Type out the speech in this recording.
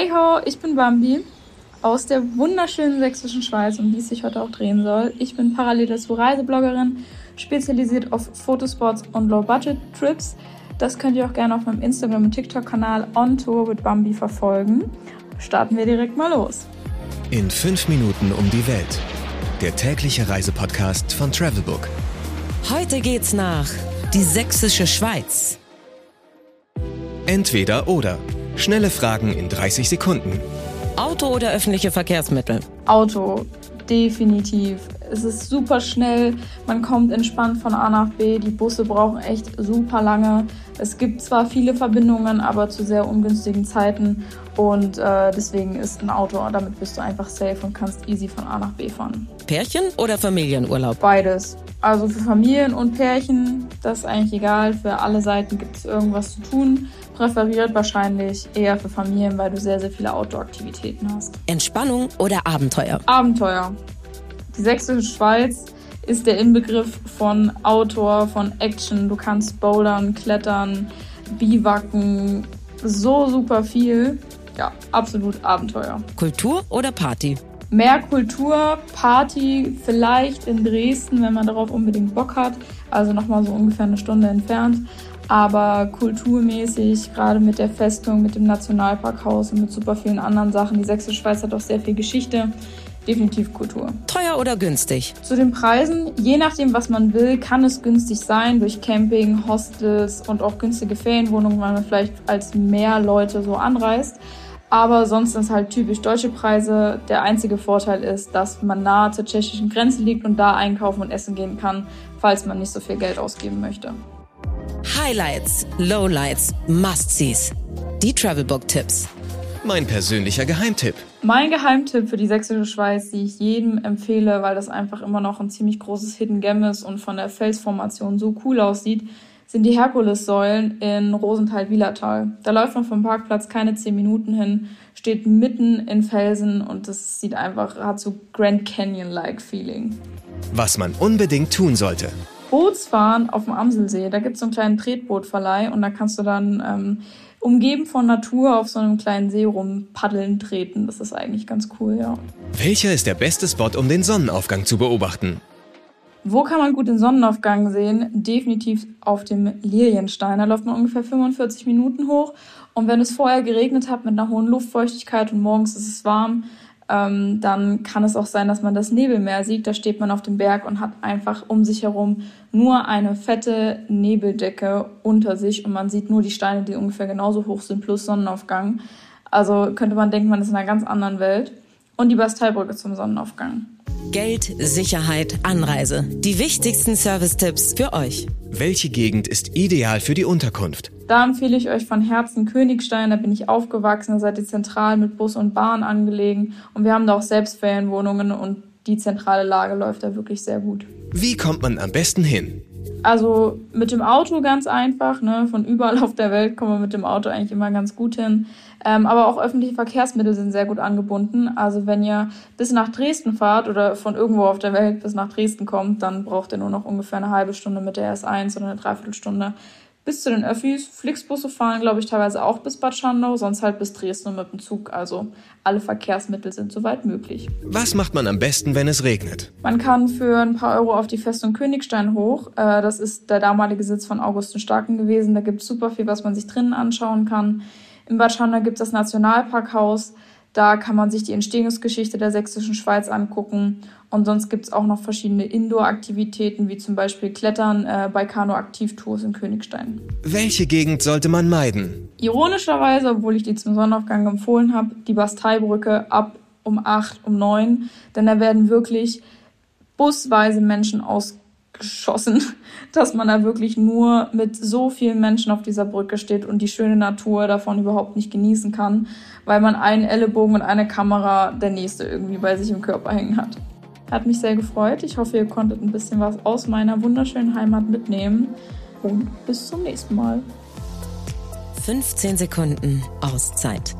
Hey ho, ich bin Bambi aus der wunderschönen sächsischen Schweiz, um die es sich heute auch drehen soll. Ich bin parallel dazu Reisebloggerin, spezialisiert auf Fotospots und Low-Budget-Trips. Das könnt ihr auch gerne auf meinem Instagram- und TikTok-Kanal On Tour with Bambi verfolgen. Starten wir direkt mal los. In fünf Minuten um die Welt. Der tägliche Reisepodcast von Travelbook. Heute geht's nach die sächsische Schweiz. Entweder oder. Schnelle Fragen in 30 Sekunden. Auto oder öffentliche Verkehrsmittel? Auto, definitiv. Es ist super schnell, man kommt entspannt von A nach B. Die Busse brauchen echt super lange. Es gibt zwar viele Verbindungen, aber zu sehr ungünstigen Zeiten. Und äh, deswegen ist ein Auto, damit bist du einfach safe und kannst easy von A nach B fahren. Pärchen oder Familienurlaub? Beides. Also für Familien und Pärchen, das ist eigentlich egal. Für alle Seiten gibt es irgendwas zu tun. Präferiert wahrscheinlich eher für Familien, weil du sehr, sehr viele Outdoor-Aktivitäten hast. Entspannung oder Abenteuer? Abenteuer. Die sächsische Schweiz ist der Inbegriff von Outdoor, von Action. Du kannst bouldern, klettern, biwaken, so super viel. Ja, absolut Abenteuer. Kultur oder Party? Mehr Kultur, Party vielleicht in Dresden, wenn man darauf unbedingt Bock hat. Also nochmal so ungefähr eine Stunde entfernt. Aber kulturmäßig, gerade mit der Festung, mit dem Nationalparkhaus und mit super vielen anderen Sachen. Die Sächsische Schweiz hat auch sehr viel Geschichte. Definitiv Kultur. Teuer oder günstig? Zu den Preisen, je nachdem, was man will, kann es günstig sein durch Camping, Hostels und auch günstige Ferienwohnungen, weil man vielleicht als mehr Leute so anreist. Aber sonst sind es halt typisch deutsche Preise. Der einzige Vorteil ist, dass man nahe zur tschechischen Grenze liegt und da einkaufen und essen gehen kann, falls man nicht so viel Geld ausgeben möchte. Highlights, Lowlights, Must-Sees. Die Travelbook-Tipps. Mein persönlicher Geheimtipp. Mein Geheimtipp für die sächsische Schweiz, die ich jedem empfehle, weil das einfach immer noch ein ziemlich großes Hidden Gem ist und von der Felsformation so cool aussieht, sind die Herkulessäulen in Rosenthal-Wielertal. Da läuft man vom Parkplatz keine zehn Minuten hin, steht mitten in Felsen und das sieht einfach, hat so Grand Canyon-like Feeling. Was man unbedingt tun sollte. Bootsfahren auf dem Amselsee, da gibt es so einen kleinen Tretbootverleih und da kannst du dann ähm, umgeben von Natur auf so einem kleinen See rumpaddeln, treten. Das ist eigentlich ganz cool, ja. Welcher ist der beste Spot, um den Sonnenaufgang zu beobachten? Wo kann man gut den Sonnenaufgang sehen? Definitiv auf dem Lilienstein. Da läuft man ungefähr 45 Minuten hoch. Und wenn es vorher geregnet hat mit einer hohen Luftfeuchtigkeit und morgens ist es warm, ähm, dann kann es auch sein, dass man das Nebelmeer sieht. Da steht man auf dem Berg und hat einfach um sich herum nur eine fette Nebeldecke unter sich und man sieht nur die Steine, die ungefähr genauso hoch sind, plus Sonnenaufgang. Also könnte man denken, man ist in einer ganz anderen Welt. Und die Basteibrücke zum Sonnenaufgang. Geld, Sicherheit, Anreise. Die wichtigsten Service-Tipps für euch. Welche Gegend ist ideal für die Unterkunft? Da empfehle ich euch von Herzen Königstein. Da bin ich aufgewachsen. Da seid ihr zentral mit Bus und Bahn angelegen. Und wir haben da auch selbst Ferienwohnungen und die zentrale Lage läuft da wirklich sehr gut. Wie kommt man am besten hin? Also mit dem Auto ganz einfach. Ne? Von überall auf der Welt kommen wir mit dem Auto eigentlich immer ganz gut hin. Ähm, aber auch öffentliche Verkehrsmittel sind sehr gut angebunden. Also wenn ihr bis nach Dresden fahrt oder von irgendwo auf der Welt bis nach Dresden kommt, dann braucht ihr nur noch ungefähr eine halbe Stunde mit der S1 oder eine Dreiviertelstunde bis zu den Öffis. Flixbusse fahren, glaube ich, teilweise auch bis Bad Schandau, sonst halt bis Dresden mit dem Zug. Also alle Verkehrsmittel sind soweit möglich. Was macht man am besten, wenn es regnet? Man kann für ein paar Euro auf die Festung Königstein hoch. Äh, das ist der damalige Sitz von Augustin Starken gewesen. Da gibt es super viel, was man sich drinnen anschauen kann. In Bad Schandau gibt es das Nationalparkhaus. Da kann man sich die Entstehungsgeschichte der sächsischen Schweiz angucken. Und sonst gibt es auch noch verschiedene Indoor-Aktivitäten, wie zum Beispiel Klettern äh, bei Kanu-Aktivtours in Königstein. Welche Gegend sollte man meiden? Ironischerweise, obwohl ich die zum Sonnenaufgang empfohlen habe, die Basteibrücke ab um 8, um 9. Denn da werden wirklich busweise Menschen ausgeschossen, dass man da wirklich nur mit so vielen Menschen auf dieser Brücke steht und die schöne Natur davon überhaupt nicht genießen kann, weil man einen Ellenbogen und eine Kamera der nächste irgendwie bei sich im Körper hängen hat. Hat mich sehr gefreut. Ich hoffe, ihr konntet ein bisschen was aus meiner wunderschönen Heimat mitnehmen. Und bis zum nächsten Mal. 15 Sekunden Auszeit.